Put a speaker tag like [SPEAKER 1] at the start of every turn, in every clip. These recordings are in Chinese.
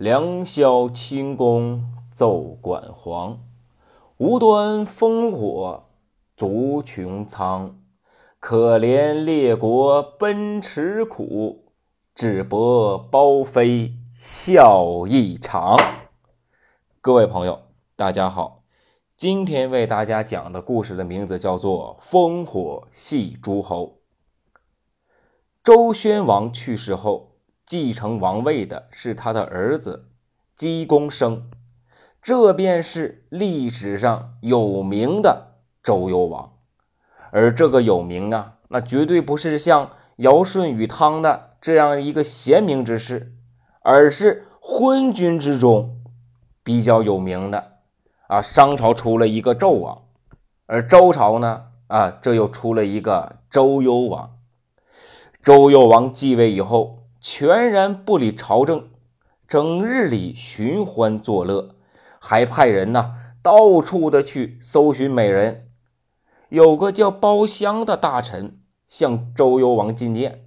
[SPEAKER 1] 良宵清宫奏管簧，无端烽火逐穹苍。可怜列国奔驰苦，智伯褒飞笑一场。各位朋友，大家好，今天为大家讲的故事的名字叫做《烽火戏诸侯》。周宣王去世后，继承王位的是他的儿子姬公生，这便是历史上有名的周幽王。而这个有名啊，那绝对不是像尧舜禹汤的这样一个贤明之士，而是昏君之中比较有名的啊。商朝出了一个纣王，而周朝呢，啊，这又出了一个周幽王。周幽王继位以后，全然不理朝政，整日里寻欢作乐，还派人呢到处的去搜寻美人。有个叫包厢的大臣向周幽王进谏，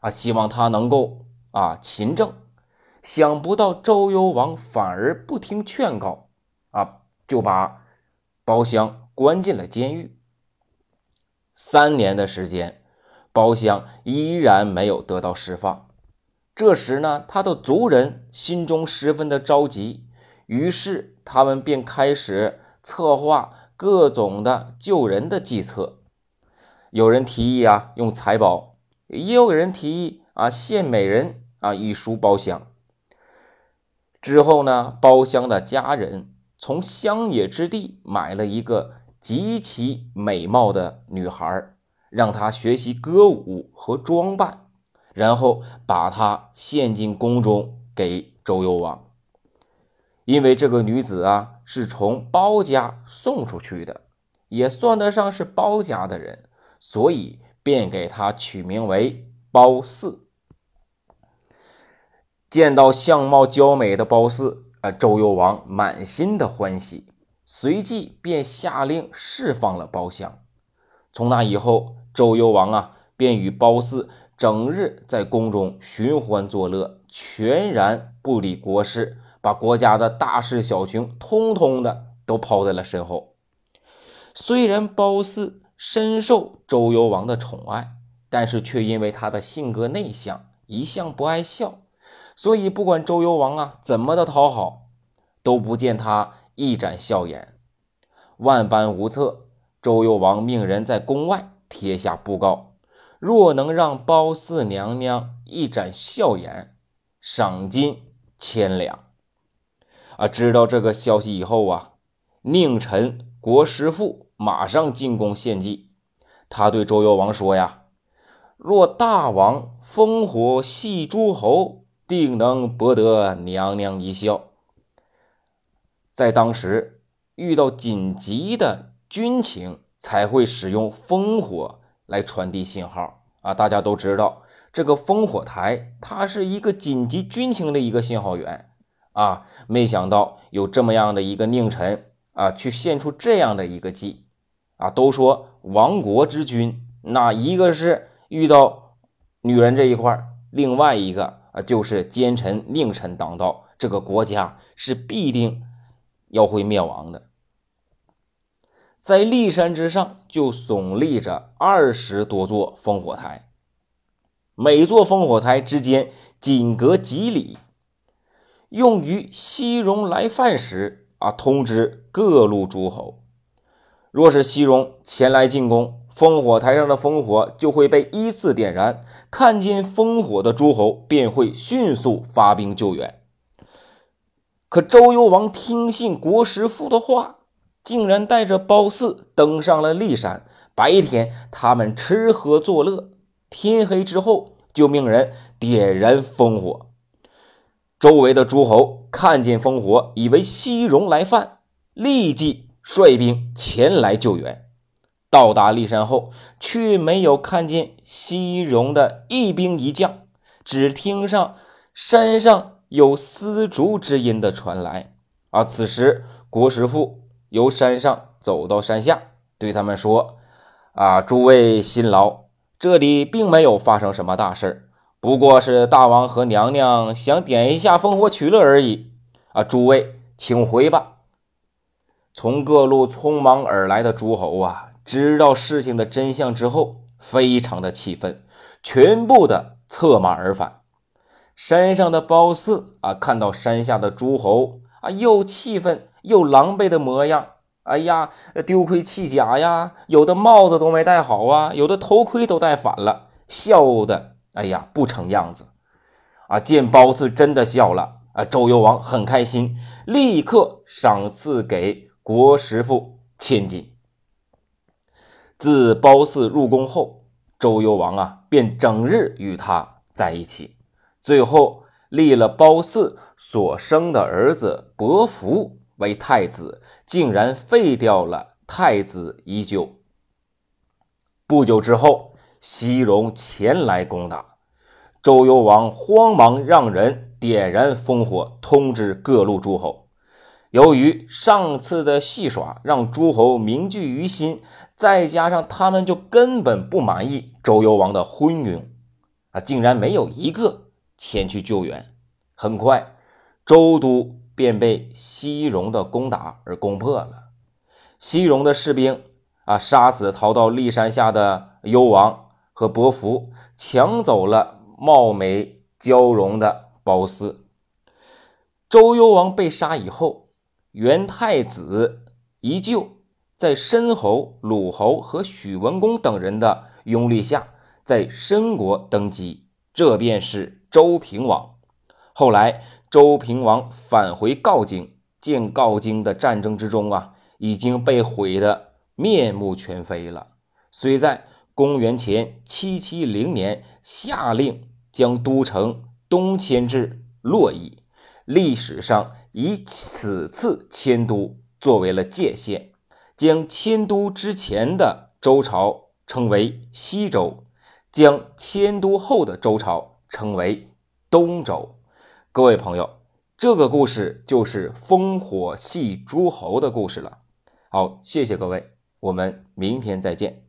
[SPEAKER 1] 啊，希望他能够啊勤政。想不到周幽王反而不听劝告，啊，就把包厢关进了监狱。三年的时间，包厢依然没有得到释放。这时呢，他的族人心中十分的着急，于是他们便开始策划。各种的救人的计策，有人提议啊用财宝，也有人提议啊献美人啊以赎包厢。之后呢，包厢的家人从乡野之地买了一个极其美貌的女孩，让她学习歌舞和装扮，然后把她献进宫中给周幽王。因为这个女子啊。是从包家送出去的，也算得上是包家的人，所以便给他取名为褒姒。见到相貌娇美的褒姒，啊，周幽王满心的欢喜，随即便下令释放了包厢。从那以后，周幽王啊，便与褒姒整日在宫中寻欢作乐，全然不理国事。把国家的大事小情通通的都抛在了身后。虽然褒姒深受周幽王的宠爱，但是却因为他的性格内向，一向不爱笑，所以不管周幽王啊怎么的讨好，都不见他一展笑颜。万般无策，周幽王命人在宫外贴下布告：若能让褒姒娘娘一展笑颜，赏金千两。啊，知道这个消息以后啊，宁臣国师父马上进宫献计。他对周幽王说：“呀，若大王烽火戏诸侯，定能博得娘娘一笑。”在当时遇到紧急的军情，才会使用烽火来传递信号。啊，大家都知道，这个烽火台它是一个紧急军情的一个信号源。啊，没想到有这么样的一个佞臣啊，去献出这样的一个计啊！都说亡国之君，那一个是遇到女人这一块另外一个啊就是奸臣佞臣当道，这个国家是必定要会灭亡的。在骊山之上就耸立着二十多座烽火台，每座烽火台之间仅隔几里。用于西戎来犯时啊，通知各路诸侯。若是西戎前来进攻，烽火台上的烽火就会被依次点燃，看见烽火的诸侯便会迅速发兵救援。可周幽王听信国师父的话，竟然带着褒姒登上了骊山。白天他们吃喝作乐，天黑之后就命人点燃烽火。周围的诸侯看见烽火，以为西戎来犯，立即率兵前来救援。到达骊山后，却没有看见西戎的一兵一将，只听上山上有丝竹之音的传来。而此时，国师父由山上走到山下，对他们说：“啊，诸位辛劳，这里并没有发生什么大事不过是大王和娘娘想点一下烽火取乐而已啊！诸位，请回吧。从各路匆忙而来的诸侯啊，知道事情的真相之后，非常的气愤，全部的策马而返。山上的褒姒啊，看到山下的诸侯啊，又气愤又狼狈的模样，哎呀，丢盔弃甲呀，有的帽子都没戴好啊，有的头盔都戴反了，笑的。哎呀，不成样子啊！见褒姒真的笑了啊，周幽王很开心，立刻赏赐给国师傅千金。自褒姒入宫后，周幽王啊便整日与她在一起，最后立了褒姒所生的儿子伯服为太子，竟然废掉了太子依旧。不久之后。西戎前来攻打，周幽王慌忙让人点燃烽火，通知各路诸侯。由于上次的戏耍让诸侯铭记于心，再加上他们就根本不满意周幽王的昏庸，啊，竟然没有一个前去救援。很快，周都便被西戎的攻打而攻破了。西戎的士兵啊，杀死逃到骊山下的幽王。和伯服抢走了貌美娇容的褒姒。周幽王被杀以后，元太子依旧在申侯、鲁侯和许文公等人的拥立下，在申国登基，这便是周平王。后来，周平王返回镐京，见镐京的战争之中啊，已经被毁得面目全非了。虽在。公元前七七零年，下令将都城东迁至洛邑，历史上以此次迁都作为了界限，将迁都之前的周朝称为西周，将迁都后的周朝称为东周。各位朋友，这个故事就是烽火戏诸侯的故事了。好，谢谢各位，我们明天再见。